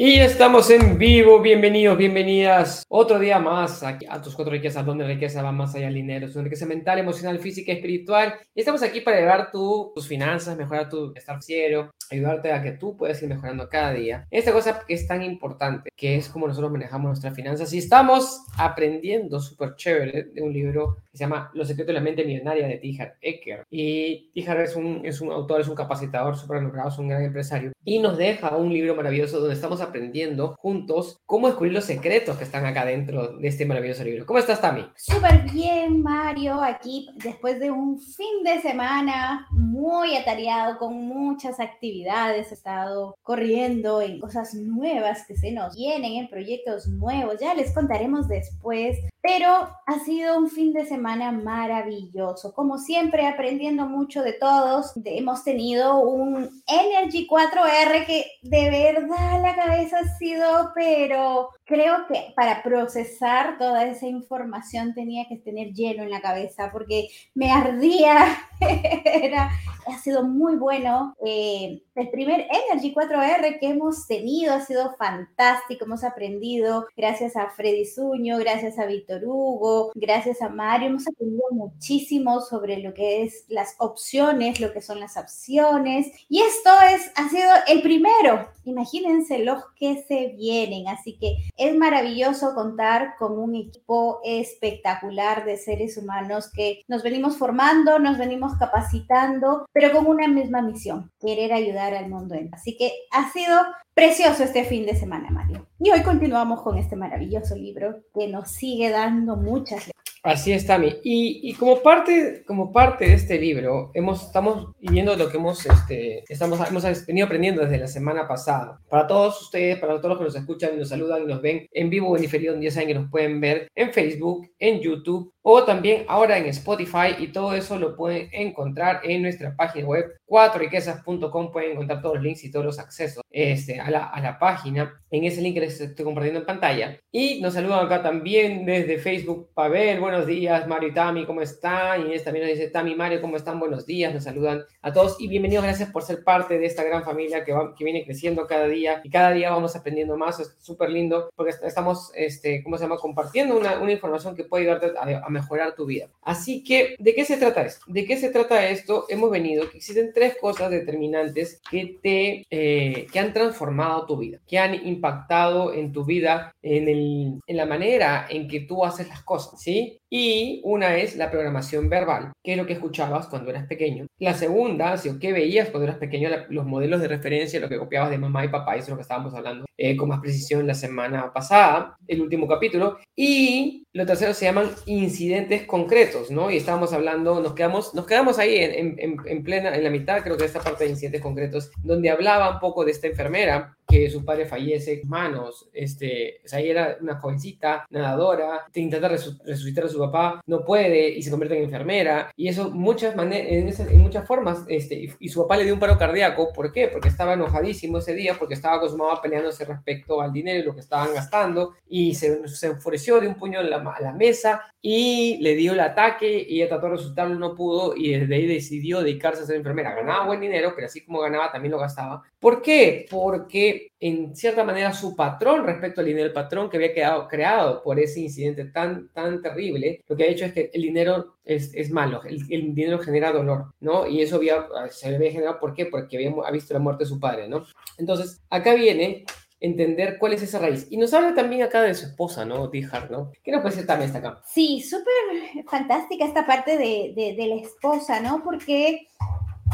Y estamos en vivo, bienvenidos, bienvenidas. Otro día más aquí a tus cuatro riquezas, donde riqueza va más allá del dinero. Es una riqueza mental, emocional, física espiritual. Y estamos aquí para elevar tu, tus finanzas, mejorar tu estar financiero, ayudarte a que tú puedas ir mejorando cada día. Esta cosa que es tan importante, que es como nosotros manejamos nuestras finanzas. Y estamos aprendiendo súper chévere de un libro que se llama Los secretos de la mente millonaria de Tihar Ecker. Y Tihar es un, es un autor, es un capacitador súper logrado, es un gran empresario. Y nos deja un libro maravilloso donde estamos aprendiendo juntos cómo descubrir los secretos que están acá dentro de este maravilloso libro. ¿Cómo estás, Tami? Súper bien, Mario, aquí después de un fin de semana muy atareado con muchas actividades, he estado corriendo en cosas nuevas que se nos vienen, en proyectos nuevos, ya les contaremos después, pero ha sido un fin de semana maravilloso, como siempre aprendiendo mucho de todos, hemos tenido un Energy 4R que de verdad la cabeza ha sido, pero creo que para procesar toda esa información tenía que tener lleno en la cabeza porque me ardía. Ha sido muy bueno. Eh, el primer Energy 4R que hemos tenido ha sido fantástico. Hemos aprendido gracias a Freddy Zuño, gracias a Víctor Hugo, gracias a Mario. Hemos aprendido muchísimo sobre lo que es las opciones, lo que son las opciones. Y esto es, ha sido el primero. Imagínense los que se vienen. Así que es maravilloso contar con un equipo espectacular de seres humanos que nos venimos formando, nos venimos capacitando, pero con una misma misión, querer ayudar al mundo. Así que ha sido precioso este fin de semana, Mario. Y hoy continuamos con este maravilloso libro que nos sigue dando muchas Así es, Tami. Y, y, como, parte, como parte de este libro, hemos, estamos viendo lo que hemos, este, estamos, hemos venido aprendiendo desde la semana pasada. Para todos ustedes, para todos los que nos escuchan y nos saludan y nos ven en vivo en diferido, ya saben que nos pueden ver en Facebook, en YouTube o también ahora en Spotify y todo eso lo pueden encontrar en nuestra página web. 4riquezas.com pueden encontrar todos los links y todos los accesos este, a, la, a la página. En ese link que les estoy compartiendo en pantalla. Y nos saludan acá también desde Facebook Pavel, buenos días. Mario y Tami, ¿cómo están? Inés también nos dice Tami Mario, ¿cómo están? Buenos días, nos saludan a todos. Y bienvenidos, gracias por ser parte de esta gran familia que, va, que viene creciendo cada día. Y cada día vamos aprendiendo más, es súper lindo porque estamos, este, ¿cómo se llama? Compartiendo una, una información que puede ayudarte a, a mejorar tu vida. Así que, ¿de qué se trata esto? ¿De qué se trata esto? Hemos venido, que existen tres cosas determinantes que te, eh, que han transformado tu vida, que han impactado en tu vida, en, el, en la manera en que tú haces las cosas, ¿sí? Y una es la programación verbal, que es lo que escuchabas cuando eras pequeño. La segunda, o qué veías cuando eras pequeño, los modelos de referencia, lo que copiabas de mamá y papá, eso es lo que estábamos hablando eh, con más precisión la semana pasada, el último capítulo. Y lo tercero se llaman incidentes concretos, ¿no? Y estábamos hablando, nos quedamos, nos quedamos ahí en, en, en plena, en la mitad, creo que esta parte de incidentes concretos, donde hablaba un poco de esta enfermera que su padre fallece manos, este, o sea, ella era una jovencita, nadadora, intenta resucitar a su papá, no puede y se convierte en enfermera, y eso muchas en, en, muchas formas, este, y, su papá le dio un paro cardíaco, ¿por qué? Porque estaba enojadísimo ese día, porque estaba con su mamá peleándose respecto al dinero y lo que estaban gastando, y se, se enfureció de un puño en la, a la mesa, y le dio el ataque, y ella trató de resucitarlo, no pudo, y desde ahí decidió dedicarse a ser enfermera. Ganaba buen dinero, pero así como ganaba, también lo gastaba. ¿Por qué? Porque en cierta manera su patrón respecto al dinero, el patrón que había quedado creado por ese incidente tan, tan terrible, lo que ha hecho es que el dinero es, es malo, el, el, dinero genera dolor, ¿no? Y eso había, se había generado, ¿por qué? Porque había ha visto la muerte de su padre, ¿no? Entonces, acá viene entender cuál es esa raíz. Y nos habla también acá de su esposa, ¿no? Tihar, ¿no? ¿Qué nos puede decir también esta acá? Sí, súper fantástica esta parte de, de, de la esposa, ¿no? Porque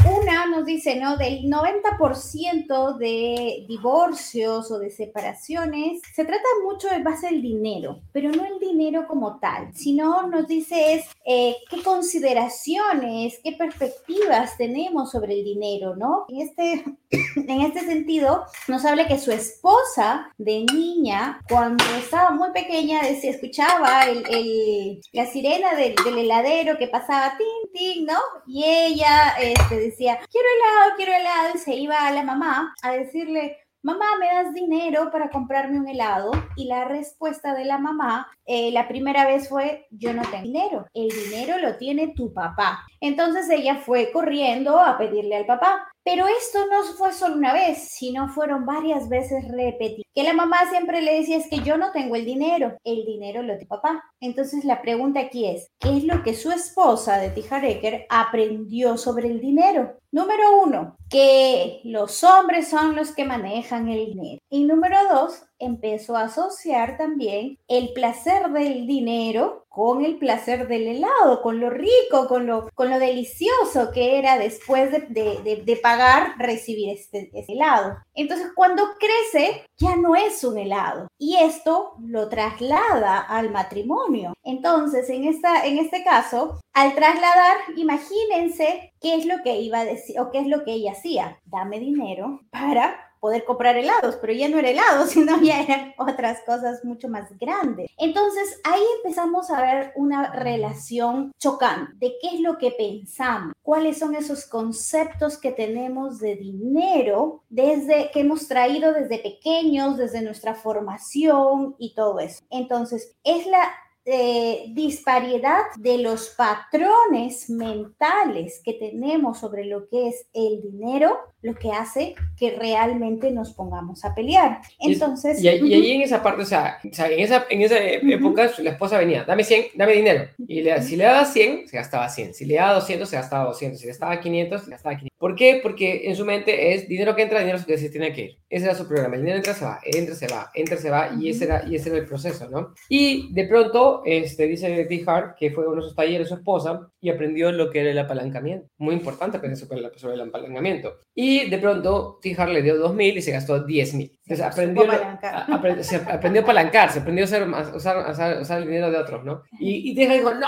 una nos dice, ¿no? Del 90% de divorcios o de separaciones, se trata mucho de base del dinero, pero no el dinero como tal, sino nos dice es eh, qué consideraciones, qué perspectivas tenemos sobre el dinero, ¿no? En este, en este sentido, nos habla que su esposa de niña, cuando estaba muy pequeña, decía, escuchaba el, la sirena del, del, heladero que pasaba, tin, tin, ¿no? Y ella este, decía, quiero helado, quiero helado, y se iba a la mamá a decirle, mamá, ¿me das dinero para comprarme un helado? Y la respuesta de la mamá, eh, la primera vez fue, yo no tengo dinero, el dinero lo tiene tu papá. Entonces ella fue corriendo a pedirle al papá, Pero esto no fue solo una vez, sino fueron varias veces repetidas. Que la mamá siempre le decía es que yo no tengo el dinero, el dinero lo tiene papá. Entonces la pregunta aquí es, ¿qué es lo que su esposa de Tijareker aprendió sobre el dinero? Número uno, que los hombres son los que manejan el dinero. Y número dos, empezó a asociar también el placer del dinero con el placer del helado, con lo rico, con lo, con lo delicioso que era después de, pagar recibir este, este, helado. Entonces, cuando crece, ya no es un helado. Y esto lo traslada al matrimonio. Entonces, en, esta, en este caso, al trasladar, imagínense qué es lo que iba a decir o qué es lo que ella hacía. Dame dinero para poder comprar helados, pero ya no era helado, sino ya eran otras cosas mucho más grandes. Entonces ahí empezamos a ver una relación chocante de qué es lo que pensamos, cuáles son esos conceptos que tenemos de dinero desde que hemos traído desde pequeños, desde nuestra formación y todo eso. Entonces es la eh, disparidad de los patrones mentales que tenemos sobre lo que es el dinero, lo que hace que realmente nos pongamos a pelear. Entonces... Y, ahí en esa parte, o sea, en esa, en esa época la esposa venía, dame 100, dame dinero. Y le, si le daba 100, se gastaba 100. Si le daba 200, se gastaba 200. Si le gastaba 500, se gastaba 500. ¿Por qué? Porque en su mente es dinero que entra, dinero que se tiene que ir. Ese era su programa. El dinero entra, se va, entra, se va, entra, se va. Y ese era, y ese era el proceso, ¿no? Y de pronto, este, dice T. Hart que fue uno de sus talleres su esposa y aprendió lo que era el apalancamiento. Muy importante aprender sobre el apalancamiento. Y de pronto T. Hart le dio 2.000 y se gastó 10.000. Entonces aprendió, a, se aprendió a apalancarse, aprendió a, hacer, usar, usar, el dinero de otros, ¿no? Y, y dijo, no,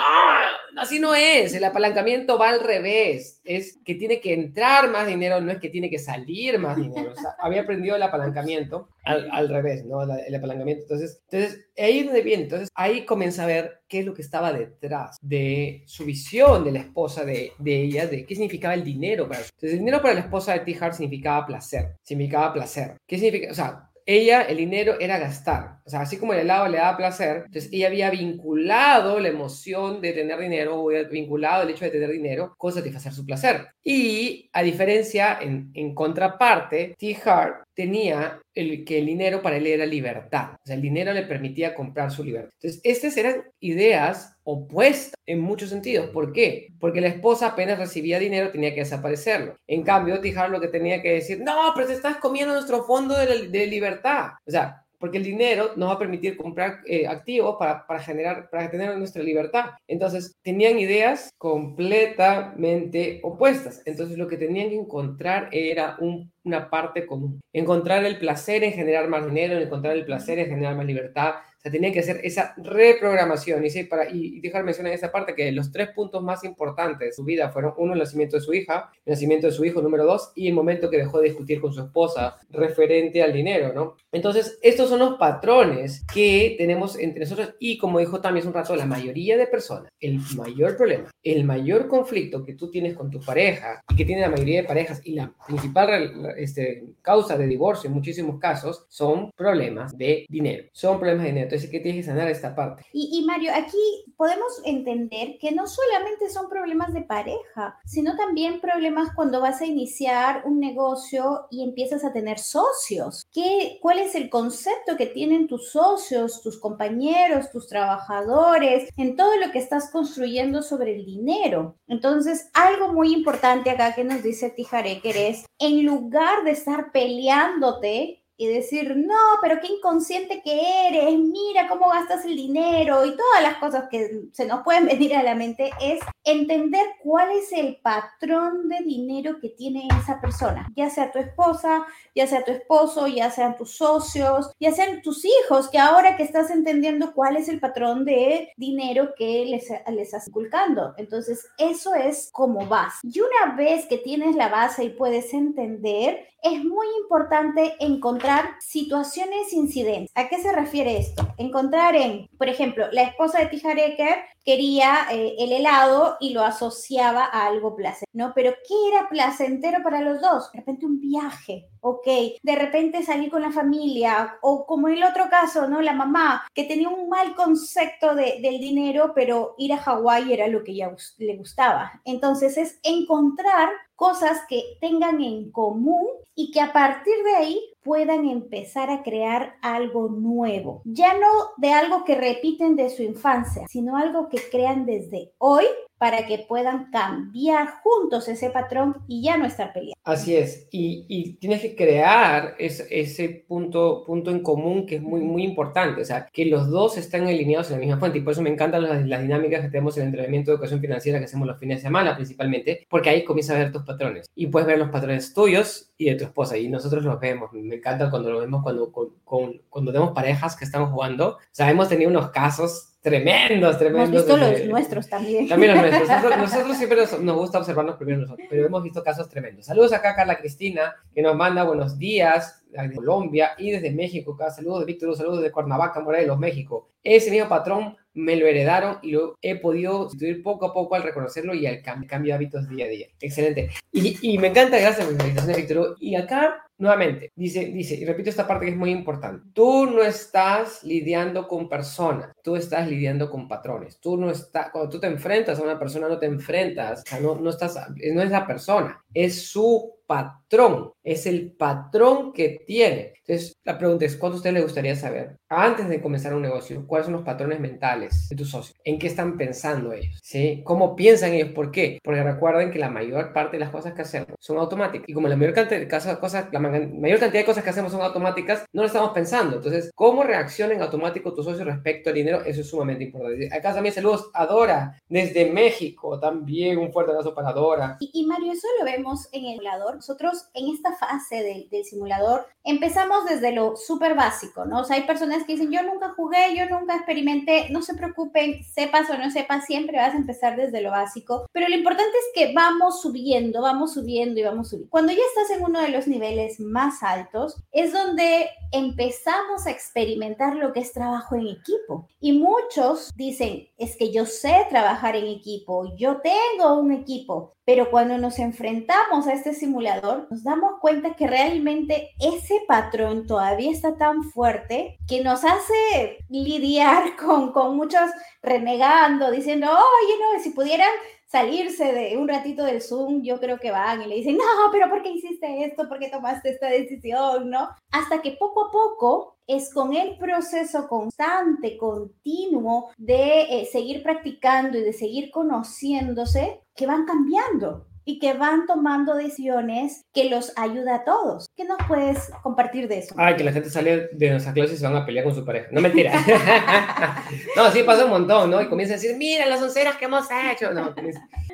así no es, el apalancamiento va al revés, es que tiene que entrar más dinero, no es que tiene que salir más dinero. O sea, había aprendido el apalancamiento al, revés, ¿no? El apalancamiento. Entonces, entonces, ahí es donde viene, entonces ahí comienza a ver qué es lo que estaba detrás de su visión de la esposa de, de ella, de qué significaba el dinero para Entonces, el dinero para la esposa de T. Hart significaba placer, significaba placer. ¿Qué significa? O sea, ella el dinero era gastar. O sea, así como el helado le daba placer, entonces ella había vinculado la emoción de tener dinero, o vinculado el hecho de tener dinero con satisfacer su placer. Y a diferencia, en, en contraparte, T. Hart tenía el, que el dinero para él era libertad. O sea, el dinero le permitía comprar su libertad. Entonces, estas eran ideas opuestas en muchos sentidos. ¿Por qué? Porque la esposa apenas recibía dinero tenía que desaparecerlo. En cambio, Tijar lo que tenía que decir, no, pero te estás comiendo nuestro fondo de, de libertad. O sea, porque el dinero nos va a permitir comprar eh, activos para, para, generar, para tener nuestra libertad. Entonces, tenían ideas completamente opuestas. Entonces, lo que tenían que encontrar era una parte común. Encontrar el placer en generar más dinero, encontrar el placer en generar más libertad, se tenía que hacer esa reprogramación. Y, para, y, dejar mencionar esa parte que los tres puntos más importantes de su vida fueron, uno, el nacimiento de su hija, el nacimiento de su hijo, número dos, y el momento que dejó de discutir con su esposa referente al dinero, ¿no? Entonces, estos son los patrones que tenemos entre nosotros y como dijo también un rato, la mayoría de personas, el mayor problema, el mayor conflicto que tú tienes con tu pareja y que tiene la mayoría de parejas y la principal este, causa de divorcio en muchísimos casos son problemas de dinero, son problemas de dinero que tienes que sanar esta parte. Y, Mario, aquí podemos entender que no solamente son problemas de pareja, sino también problemas cuando vas a iniciar un negocio y empiezas a tener socios. ¿Qué, ¿Cuál es el concepto que tienen tus socios, tus compañeros, tus trabajadores, en todo lo que estás construyendo sobre el dinero? Entonces, algo muy importante acá que nos dice Tijareker es, en lugar de estar peleándote, y decir, no, pero qué inconsciente que eres, mira cómo gastas el dinero y todas las cosas que se nos pueden venir a la mente, es entender cuál es el patrón de dinero que tiene esa persona, ya sea tu esposa, ya sea tu esposo, ya sean tus socios, ya sean tus hijos, que ahora que estás entendiendo cuál es el patrón de dinero que les, les estás inculcando. Entonces, eso es como vas. Y una vez que tienes la base y puedes entender, es muy importante encontrar situaciones incidentes. ¿A qué se refiere esto? Encontrar en, por ejemplo, la esposa de Tijareker quería eh, el helado y lo asociaba a algo placentero, ¿no? Pero ¿qué era placentero para los dos? De repente un viaje, ok, de repente salir con la familia, o como en el otro caso, ¿no? La mamá, que tenía un mal concepto de, del dinero, pero ir a Hawái era lo que ella le gustaba. Entonces es encontrar cosas que tengan en común y que a partir de ahí puedan empezar a crear algo nuevo. Ya no de algo que repiten de su infancia, sino algo que crean desde hoy para que puedan cambiar juntos ese patrón y ya no estar peleando. Así es, y, tienes que crear ese, punto, punto en común que es muy, muy importante, o sea, que los dos están alineados en la misma fuente, y por eso me encantan las, dinámicas que tenemos en el entrenamiento de educación financiera que hacemos los fines de semana principalmente, porque ahí comienzas a ver tus patrones, y puedes ver los patrones tuyos y de tu esposa, y nosotros los vemos, me encanta cuando lo vemos, cuando, con, cuando vemos parejas que están jugando, o sea, hemos tenido unos casos tremendos, tremendos. Hemos visto los nuestros también. También los nuestros. Nosotros, siempre nos, gusta observarnos primero nosotros, pero hemos visto casos tremendos. Saludos acá a Carla Cristina, que nos manda buenos días de Colombia y desde México. Acá. Saludos de Víctor, saludos de Cuernavaca, Morelos, México. Ese mismo patrón me lo heredaron y lo he podido sustituir poco a poco al reconocerlo y al cambio de hábitos día a día. Excelente. Y, y me encanta, gracias por la invitación, Víctor. Y acá Nuevamente, dice, dice, y repito esta parte que es muy importante, tú no estás lidiando con personas, tú estás lidiando con patrones, tú no estás, cuando tú te enfrentas a una persona, no te enfrentas, o sea, no, no estás, no es la persona, es su patrón, es el patrón que tiene. Entonces, la pregunta es, ¿cuánto usted le gustaría saber antes de comenzar un negocio? ¿Cuáles son los patrones mentales de tus socios? ¿En qué están pensando ellos? ¿Sí? ¿Cómo piensan ellos? ¿Por qué? Porque recuerden que la mayor parte de las cosas que hacemos son automáticas. Y como la mayor cantidad de cosas, la mayor cantidad de cosas que hacemos son automáticas, no lo estamos pensando. Entonces, ¿cómo reaccionan automático tus socios respecto al dinero? Eso es sumamente importante. Acá también saludos a Dora desde México. También un fuerte abrazo para Dora. Y, y Mario, eso lo vemos en el lado nosotros en esta fase del, del simulador empezamos desde lo súper básico, ¿no? O sea, hay personas que dicen, yo nunca jugué, yo nunca experimenté, no se preocupen, sepas o no sepas, siempre vas a empezar desde lo básico, pero lo importante es que vamos subiendo, vamos subiendo y vamos subiendo. Cuando ya estás en uno de los niveles más altos, es donde empezamos a experimentar lo que es trabajo en equipo. Y muchos dicen, es que yo sé trabajar en equipo, yo tengo un equipo, pero cuando nos enfrentamos a este simulador, nos damos cuenta que realmente ese patrón todavía está tan fuerte que nos hace lidiar con, con muchos renegando, diciendo, oye, no, si pudieran salirse de un ratito del Zoom, yo creo que van y le dicen, no, pero ¿por qué hiciste esto? ¿Por qué tomaste esta decisión? ¿No? Hasta que poco a poco es con el proceso constante, continuo de eh, seguir practicando y de seguir conociéndose que van cambiando y que van tomando decisiones que los ayuda a todos. ¿Qué nos puedes compartir de eso? Ay, que la gente sale de nuestra clase y se van a pelear con su pareja. No, mentira. no, sí pasa un montón, ¿no? Y comienza a decir, mira las onceras que hemos hecho. No,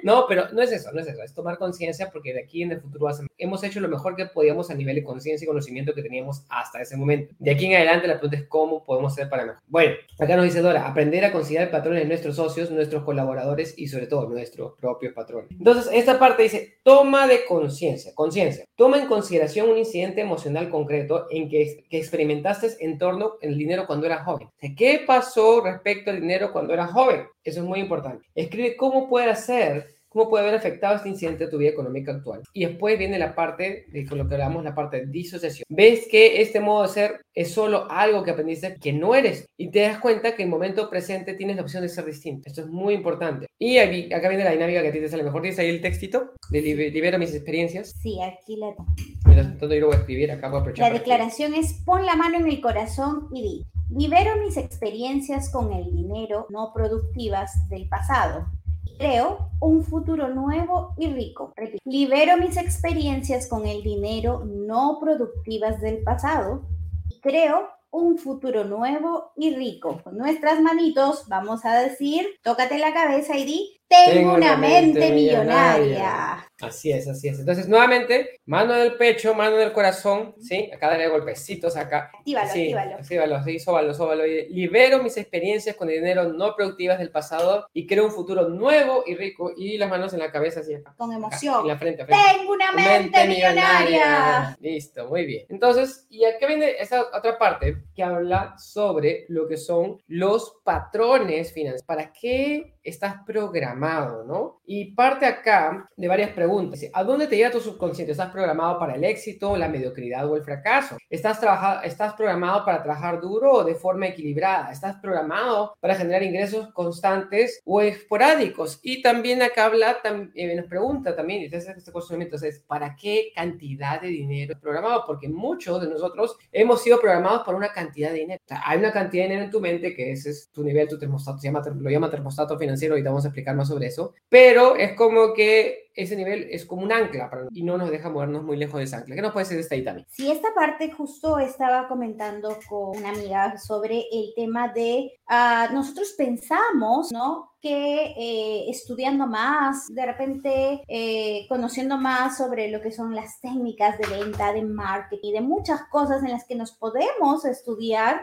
no pero no es eso, no es eso. Es tomar conciencia porque de aquí en el futuro hemos hecho lo mejor que podíamos a nivel de conciencia y conocimiento que teníamos hasta ese momento. De aquí en adelante la pregunta es cómo podemos hacer para mejor. Bueno, acá nos dice Dora, aprender a considerar patrones de nuestros socios, nuestros colaboradores y sobre todo nuestros propios patrones. Entonces, esta parte dice, toma de conciencia, conciencia. Toma en consideración un incidente emocional concreto en que, que experimentaste en torno al dinero cuando eras joven. ¿Qué pasó respecto al dinero cuando eras joven? Eso es muy importante. Escribe cómo puede ser cómo puede haber afectado este incidente a tu vida económica actual. Y después viene la parte de con lo que hablamos, la parte de disociación. Ves que este modo de ser es solo algo que aprendiste que no eres y te das cuenta que en el momento presente tienes la opción de ser distinto. Esto es muy importante. Y acá viene la dinámica que a ti te sale mejor. ¿Tienes ahí el textito de libero mis experiencias? Sí, aquí la tengo. yo lo voy a escribir acá. Voy a la declaración es pon la mano en el corazón y di. Libero mis experiencias con el dinero no productivas del pasado creo un futuro nuevo y rico. libero mis experiencias con el dinero no productivas del pasado y creo un futuro nuevo y rico. Con nuestras manitos vamos a decir, tócate la cabeza y di, tengo, una, mente, millonaria. Así es, así es. Entonces, nuevamente, mano del pecho, mano del corazón, ¿sí? Acá darle golpecitos acá. Actívalo, sí, actívalo. Actívalo, sí, sóbalo, sóbalo. Libero mis experiencias con dinero no productivas del pasado y creo un futuro nuevo y rico. Y las manos en la cabeza, así acá. Con emoción. en la frente, Tengo una mente, millonaria. Listo, muy bien. Entonces, y aquí viene esa otra parte que habla sobre lo que son los patrones financieros. ¿Para qué estás programado, ¿no? Y parte acá de varias preguntas. ¿A dónde te lleva tu subconsciente? ¿Estás programado para el éxito, la mediocridad o el fracaso? ¿Estás, ¿Estás programado para trabajar duro o de forma equilibrada? ¿Estás programado para generar ingresos constantes o esporádicos? Y también acá habla, también, nos pregunta también, y este cuestionamiento es, ¿para qué cantidad de dinero es programado? Porque muchos de nosotros hemos sido programados por una cantidad de dinero. hay una cantidad de dinero en tu mente que ese es tu nivel, tu termostato, se llama, lo llama termostato financiero, ahorita vamos a explicar más sobre eso, pero es como que ese nivel es como un ancla para, y no nos deja movernos muy lejos de ese ancla. ¿Qué nos puede decir de esta también? Sí, esta parte justo estaba comentando con una amiga sobre el tema de uh, nosotros pensamos, ¿no? que eh, estudiando más, de repente eh, conociendo más sobre lo que son las técnicas de venta, de marketing y de muchas cosas en las que nos podemos estudiar,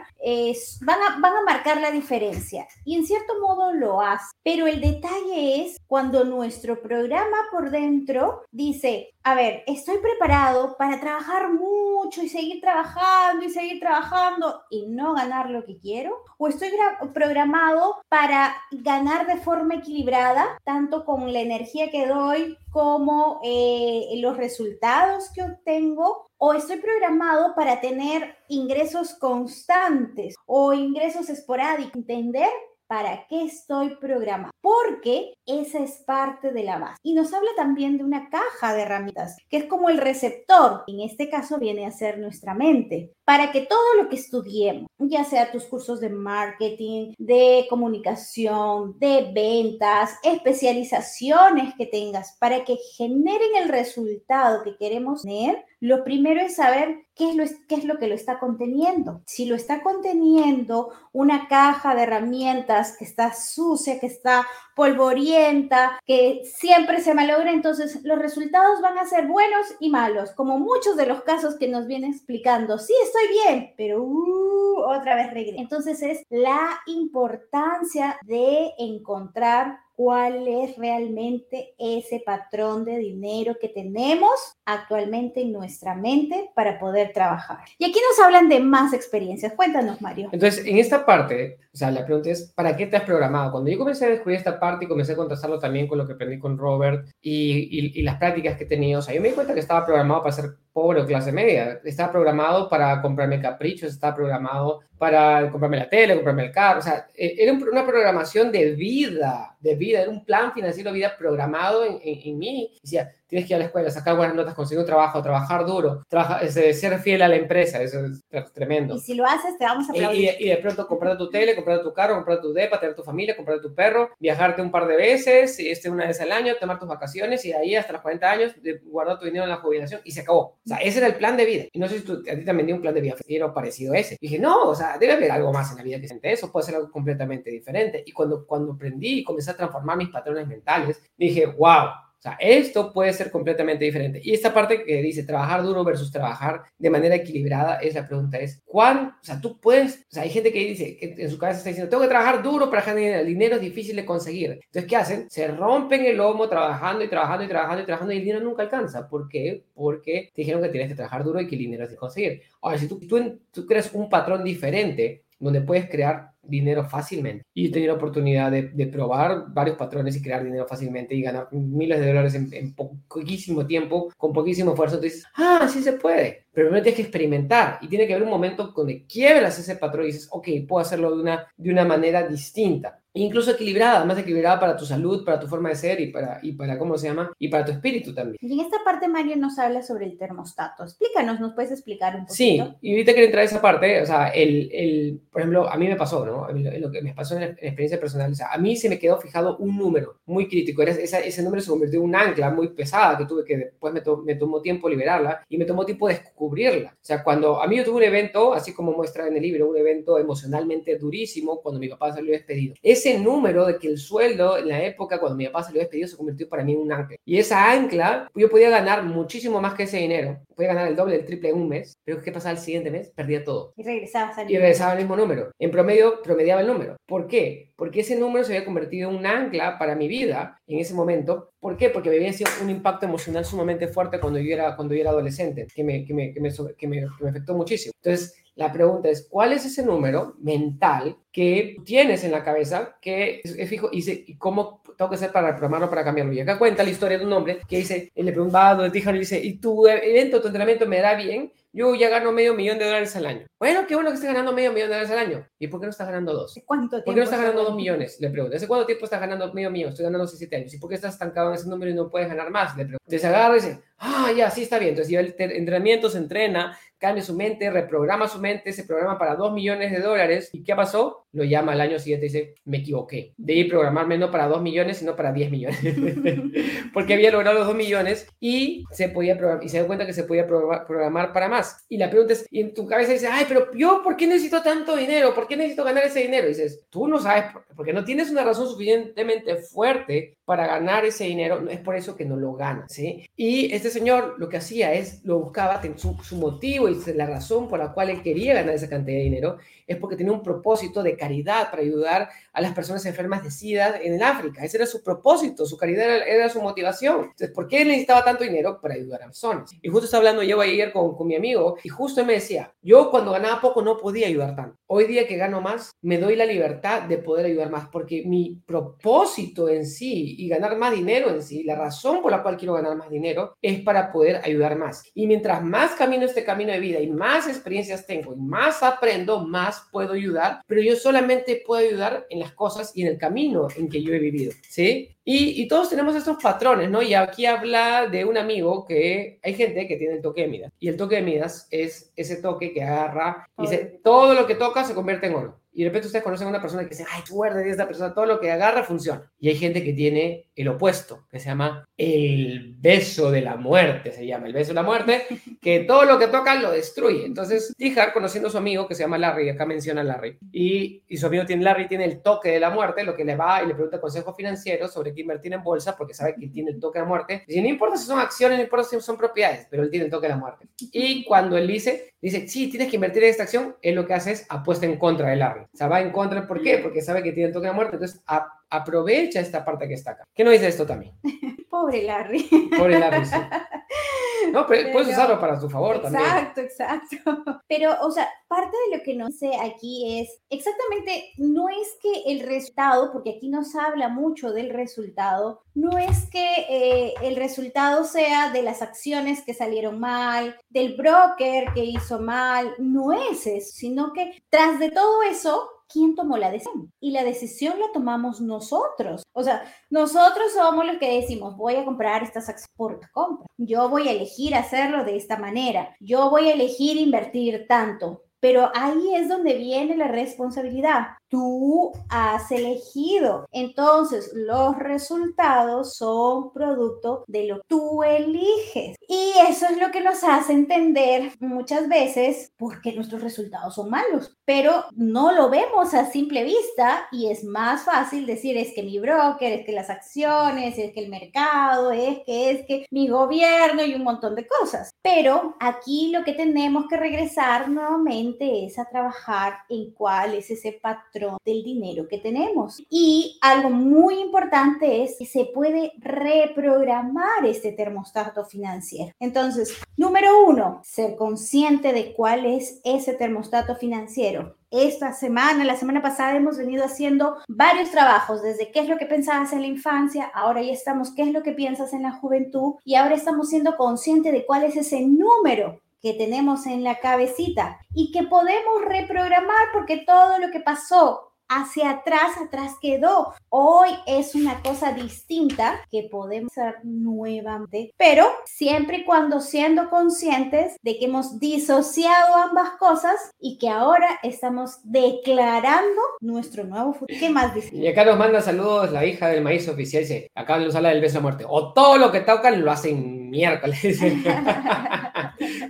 van, a, van a marcar la diferencia. Y en cierto modo lo hace. Pero el detalle es cuando nuestro programa por dentro dice, a ver, estoy preparado para trabajar mucho y seguir trabajando y seguir trabajando y no ganar lo que quiero, o estoy programado para ganar de forma equilibrada, tanto con la energía que doy como eh, los resultados que obtengo, o estoy programado para tener ingresos constantes o ingresos esporádicos, entender para qué estoy programado, porque esa es parte de la base. Y nos habla también de una caja de herramientas, que es como el receptor, en este caso viene a ser nuestra mente, para que todo lo que estudiemos, ya sea tus cursos de marketing, de comunicación, de ventas, especializaciones que tengas, para que generen el resultado que queremos tener, lo primero es saber qué es, lo, qué es lo que lo está conteniendo. Si lo está conteniendo una caja de herramientas que está sucia, que está polvorienta, que siempre se malogra, entonces los resultados van a ser buenos y malos, como muchos de los casos que nos viene explicando. Sí, estoy bien, pero uh, otra vez regreso. Entonces es la importancia de encontrar cuál es realmente ese patrón de dinero que tenemos actualmente en nuestra mente para poder trabajar. Y aquí nos hablan de más experiencias. Cuéntanos, Mario. Entonces, en esta parte, o sea, la pregunta es, ¿para qué te has programado? Cuando yo comencé a descubrir esta parte y comencé a contrastarlo también con lo que aprendí con Robert y, y las prácticas que he tenido, o sea, yo me di cuenta que estaba programado para ser pobre o clase media. Estaba programado para comprarme caprichos, estaba programado para comprarme la tele, comprarme el carro. O sea, e, era una programación de vida, de vida, era un plan financiero de vida programado en, en, en mí. Decía, tienes que ir a la escuela, sacar buenas notas, conseguir un trabajo, trabajar duro, trabajar, ser fiel a la empresa, eso es tremendo. Y si lo haces, te vamos a aplaudir. Y, y, de pronto comprar tu tele, comprar tu carro, comprar tu depa, tener tu familia, comprar tu perro, viajarte un par de veces, este una vez al año, tomar tus vacaciones y ahí hasta los 40 años guardar tu dinero en la jubilación y se acabó. O sea, ese era el plan de vida. Y no sé si tú, a ti también dio un plan de vida financiero parecido a ese. Y dije, no, o sea, debe haber algo más en la vida que siente eso, puede ser algo completamente diferente. Y cuando, cuando aprendí y comencé a transformar mis patrones mentales, dije, wow, o sea, esto puede ser completamente diferente. Y esta parte que dice trabajar duro versus trabajar de manera equilibrada, es la pregunta es, ¿cuán? O sea, tú puedes, o sea, hay gente que dice, que en su cabeza está diciendo, tengo que trabajar duro para generar dinero, es difícil de conseguir. Entonces, ¿qué hacen? Se rompen el lomo trabajando y trabajando y trabajando y trabajando y el dinero nunca alcanza. ¿Por qué? Porque te dijeron que tienes que trabajar duro y que el dinero es de conseguir. Ahora, si tú, tú, tú creas un patrón diferente, donde puedes crear dinero fácilmente. Y he tenido la oportunidad de, de, probar varios patrones y crear dinero fácilmente y ganar miles de dólares en, en poquísimo tiempo, con poquísimo esfuerzo. Entonces, ah, sí se puede. Pero primero tienes que experimentar y tiene que haber un momento donde quiebras ese patrón y dices, ok, puedo hacerlo de una, de una manera distinta incluso equilibrada, más equilibrada para tu salud, para tu forma de ser y para, y para, ¿cómo se llama? Y para tu espíritu también. Y en esta parte Mario nos habla sobre el termostato. Explícanos, ¿nos puedes explicar un poquito? Sí, y ahorita quiero entrar a esa parte, o sea, el, el, por ejemplo, a mí me pasó, ¿no? Lo que me pasó en, la, experiencia personal, o sea, a mí se me quedó fijado un número muy crítico, Era, esa, ese número se convirtió en un ancla muy pesada que tuve que después me, to, me tomó tiempo liberarla y me tomó tiempo descubrirla. O sea, cuando a mí yo tuve un evento, así como muestra en el libro, un evento emocionalmente durísimo cuando mi papá salió despedido. Ese número de que el sueldo en la época cuando mi papá salió despedido se convirtió para mí en un ancla. Y esa ancla, yo podía ganar muchísimo más que ese dinero. Podía ganar el doble, el triple en un mes. Pero ¿qué pasaba el siguiente mes? Perdía todo. Y regresaba al Y regresaba al mismo número. En promedio, promediaba el número. ¿Por qué? Porque ese número se había convertido en un ancla para mi vida en ese momento. ¿Por qué? Porque me había sido un impacto emocional sumamente fuerte cuando yo era, cuando yo era adolescente, que me, que me, que me, que me, que me afectó muchísimo. Entonces, La pregunta es, ¿cuál es ese número mental que tienes en la cabeza que es, fijo y, y, cómo tengo que hacer para reprogramarlo, para cambiarlo? Y acá cuenta la historia de un hombre que dice, le preguntaba a dijo, y dice, ¿y tu evento, tu entrenamiento me da bien? yo ya gano medio millón de dólares al año. Bueno, qué bueno que estés ganando medio millón de dólares al año. ¿Y por qué no estás ganando dos? ¿Cuánto tiempo? ¿Por qué no estás ganando dos millones? Le pregunto. ¿Hace cuánto tiempo estás ganando medio millón? Estoy ganando hace siete años. ¿Y por qué estás estancado en ese número y no puedes ganar más? Le pregunto. Entonces agarra y dice, ah, ya, sí está bien. Entonces lleva el entrenamiento, se entrena, cambia su mente, reprograma su mente, se programa para dos millones de dólares. ¿Y qué pasó? Lo llama al año siguiente y dice, me equivoqué. Debí programarme no para dos millones, sino para diez millones. Porque había logrado los dos millones y se podía programar, y se dio cuenta que se podía programar para más. Y la pregunta es, y en tu cabeza dice, ay, pero yo, ¿por qué necesito tanto dinero? ¿Por qué necesito ganar ese dinero? Y dices, tú no sabes, porque no tienes una razón suficientemente fuerte para ganar ese dinero, es por eso que no lo ganas, ¿sí? Y este señor lo que hacía es, lo buscaba, su, su motivo y la razón por la cual él quería ganar esa cantidad de dinero es porque tenía un propósito de caridad para ayudar a las personas enfermas de SIDA en el África. Ese era su propósito, su caridad era, su motivación. Entonces, ¿por qué necesitaba tanto dinero? Para ayudar a personas. Y justo estaba hablando yo ayer con, con mi amigo y justo me decía, yo cuando ganaba poco no podía ayudar tanto. Hoy día que gano más, me doy la libertad de poder ayudar más porque mi propósito en sí y ganar más dinero en sí, la razón por la cual quiero ganar más dinero es para poder ayudar más. Y mientras más camino este camino de vida y más experiencias tengo y más aprendo, más puedo ayudar, pero yo solamente puedo ayudar en las cosas y en el camino en que yo he vivido, ¿sí? Y, todos tenemos estos patrones, ¿no? Y aquí habla de un amigo que hay gente que tiene el toque de Midas. Y el toque de Midas es ese toque que agarra y dice, todo lo que toca se convierte en oro. Y de repente ustedes conocen a una persona que dice, ay, suerte de esta persona, todo lo que agarra funciona. Y hay gente que tiene el opuesto, que se llama el beso de la muerte, se llama el beso de la muerte, que todo lo que toca lo destruye. Entonces, Tihar, conociendo a su amigo que se llama Larry, acá menciona a Larry, y, y su amigo tiene Larry, tiene el toque de la muerte, lo que le va y le pregunta consejos financieros sobre qué invertir en bolsa, porque sabe que tiene el toque de la muerte. Y no importa si son acciones, no importa si son propiedades, pero él tiene el toque de la muerte. Y cuando él dice, dice, sí, tienes que invertir en esta acción, él lo que hace es apuesta en contra de Larry. O sea, va en contra, ¿por qué? Porque sabe que tiene el toque de muerte, entonces aprovecha esta parte que está acá. ¿Qué no dice esto también? Pobre Larry. Pobre Larry, sí. No, pero, puedes usarlo para tu favor también. Exacto, exacto. Pero, o sea, parte de lo que nos dice aquí es, exactamente, no es que el resultado, porque aquí nos habla mucho del resultado, no es que eh, el resultado sea de las acciones que salieron mal, del broker que hizo mal, no es eso, sino que tras de todo eso quién tomó la decisión. Y la decisión la tomamos nosotros. O sea, nosotros somos los que decimos, voy a comprar estas acciones por compra. Yo voy a elegir hacerlo de esta manera. Yo voy a elegir invertir tanto. Pero ahí es donde viene la responsabilidad tú has elegido. Entonces, los resultados son producto de lo que tú eliges. Y eso es lo que nos hace entender muchas veces por qué nuestros resultados son malos. Pero no lo vemos a simple vista y es más fácil decir es que mi broker, es que las acciones, es que el mercado, es que es que mi gobierno y un montón de cosas. Pero aquí lo que tenemos que regresar nuevamente es a trabajar en cuál es ese patrón del dinero que tenemos. Y algo muy importante es que se puede reprogramar este termostato financiero. Entonces, número uno, ser consciente de cuál es ese termostato financiero esta semana, la semana pasada hemos venido haciendo varios trabajos, desde qué es lo que pensabas en la infancia, ahora ya estamos qué es lo que piensas en la juventud y ahora estamos siendo conscientes de cuál es ese número que tenemos en la cabecita y que podemos reprogramar porque todo lo que pasó hacia atrás, atrás quedó. Hoy es una cosa distinta que podemos hacer nuevamente, pero siempre y cuando siendo conscientes de que hemos disociado ambas cosas y que ahora estamos declarando nuestro nuevo futuro. ¿Qué más dice? Y acá nos manda saludos la hija del maíz oficial, dice, acá nos habla del beso a muerte, o todo lo que tocan lo hacen miércoles.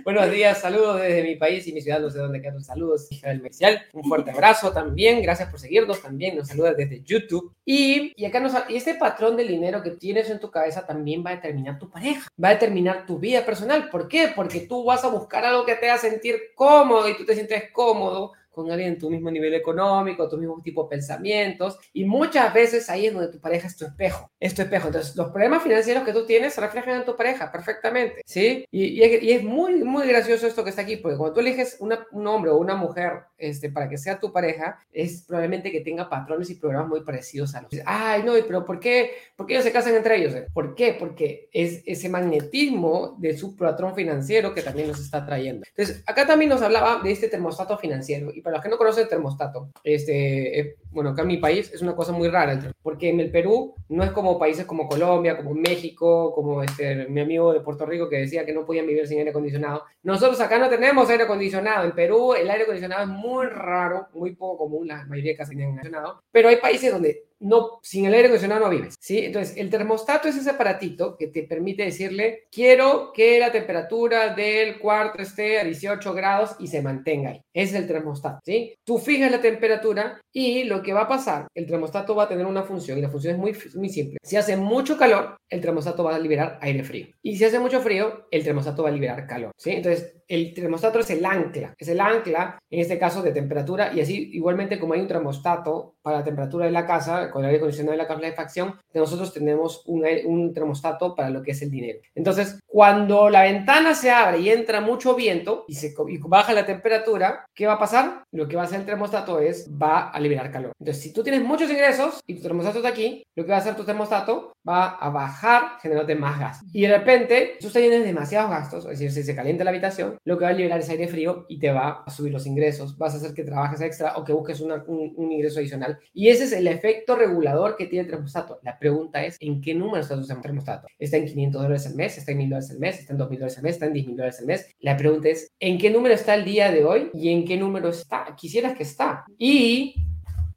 Buenos días, saludos desde mi país y mi ciudad, no sé dónde quedan. Saludos, hija Mesial. Un fuerte abrazo también, gracias por seguirnos también. Nos saluda desde YouTube. Y, y acá nos, y este patrón del dinero que tienes en tu cabeza también va a determinar tu pareja, va a determinar tu vida personal. ¿Por qué? Porque tú vas a buscar algo que te haga sentir cómodo y tú te sientes cómodo con alguien en tu mismo nivel económico, tu mismo tipo de pensamientos, y muchas veces ahí es donde tu pareja es tu espejo, es tu espejo. Entonces, los problemas financieros que tú tienes se reflejan en tu pareja perfectamente, ¿sí? Y, y, es muy, muy gracioso esto que está aquí, porque cuando tú eliges un hombre o una mujer este, para que sea tu pareja, es probablemente que tenga patrones y programas muy parecidos a los. Ay, no, pero ¿por qué, ¿por qué ellos se casan entre ellos? ¿Por qué? Porque es ese magnetismo de su patrón financiero que también nos está trayendo. Entonces, acá también nos hablaba de este termostato financiero. Y para los que no conocen termostato, este, eh, bueno, acá en mi país es una cosa muy rara, porque en el Perú no es como países como Colombia, como México, como este, mi amigo de Puerto Rico que decía que no podían vivir sin aire acondicionado. Nosotros acá no tenemos aire acondicionado. En Perú el aire acondicionado es muy raro, muy poco común, la mayoría de casas tienen aire acondicionado, pero hay países donde no, sin el aire acondicionado no vives, ¿sí? Entonces, el termostato es ese aparatito que te permite decirle, quiero que la temperatura del cuarto esté a 18 grados y se mantenga ahí. Ese es el termostato, ¿sí? Tú fijas la temperatura y lo que va a pasar, el termostato va a tener una función y la función es muy, muy simple. Si hace mucho calor, el termostato va a liberar aire frío. Y si hace mucho frío, el termostato va a liberar calor, ¿sí? Entonces, el termostato es el ancla, es el ancla, en este caso, de temperatura y así, igualmente como hay un termostato para la temperatura de la casa, con el aire acondicionado de la calefacción, nosotros tenemos un, un, termostato para lo que es el dinero. Entonces, cuando la ventana se abre y entra mucho viento y, se, y baja la temperatura, ¿qué va a pasar? Lo que va a hacer el termostato es, va a liberar calor. Entonces, si tú tienes muchos ingresos y tu termostato está aquí, lo que va a hacer tu termostato va a bajar generándote más gas. Y de repente, tú tienes demasiados gastos, es decir, si se calienta la habitación, lo que va a liberar es aire frío y te va a subir los ingresos. Vas a hacer que trabajes extra o que busques un, un ingreso adicional. Y ese es el efecto regulador que tiene el termostato. La pregunta es, ¿en qué número está tu termostato? ¿Está en 500 dólares al mes? ¿Está en 1000 dólares al mes? ¿Está en 2000 dólares al mes? ¿Está en 10 mil dólares al mes? La pregunta es, ¿en qué número está el día de hoy? ¿Y en qué número está? Quisieras que está. Y,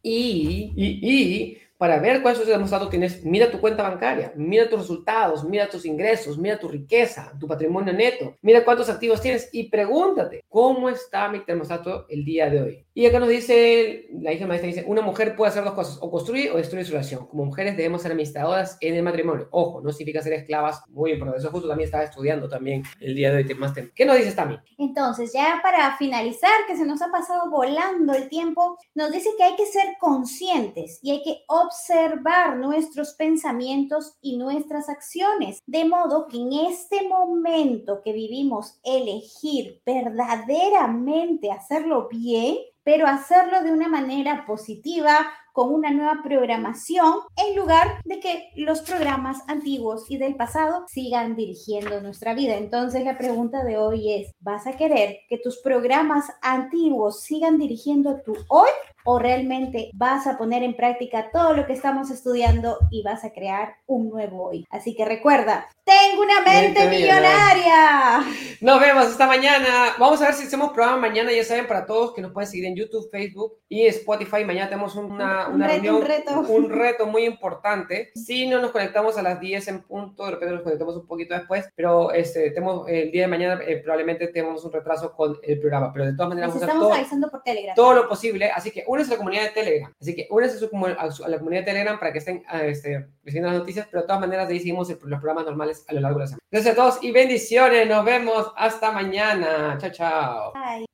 y, y, y para ver cuál es tu termostato tienes, mira tu cuenta bancaria, mira tus resultados, mira tus ingresos, mira tu riqueza, tu patrimonio neto, mira cuántos activos tienes y pregúntate, ¿cómo está mi termostato el día de hoy? Y acá nos dice, la hija maestra dice, una mujer puede hacer dos cosas, o construir o destruir su relación. Como mujeres debemos ser administradoras en el matrimonio. Ojo, no significa ser esclavas, muy importante. Eso justo también estaba estudiando también el día de hoy más ¿Qué nos dices también? Entonces, ya para finalizar, que se nos ha pasado volando el tiempo, nos dice que hay que ser conscientes y hay que observar nuestros pensamientos y nuestras acciones, de modo que en este momento que vivimos elegir verdaderamente hacerlo bien, pero hacerlo de una manera positiva, con una nueva programación, en lugar de que los programas antiguos y del pasado sigan dirigiendo nuestra vida. Entonces la pregunta de hoy es, ¿vas a querer que tus programas antiguos sigan dirigiendo tu hoy o realmente vas a poner en práctica todo lo que estamos estudiando y vas a crear un nuevo hoy. Así que recuerda, tengo una mente, millonaria. Nos vemos esta mañana. Vamos a ver si hacemos programa mañana, ya saben, para todos que nos pueden seguir en YouTube, Facebook y Spotify. Mañana tenemos una, una reunión, un reto. un reto muy importante. Si no nos conectamos a las 10 en punto, de repente nos conectamos un poquito después, pero este, tenemos, el día de mañana eh, probablemente tenemos un retraso con el programa, pero de todas maneras vamos a hacer todo, avisando por Telegram. todo lo posible. Así que únese a la comunidad de Telegram. Así que únese a, la comunidad de Telegram para que estén este, recibiendo las noticias, pero de todas maneras ahí seguimos los programas normales a lo largo de la semana. Gracias a todos y bendiciones. Nos vemos hasta mañana. Chao, chao. Bye.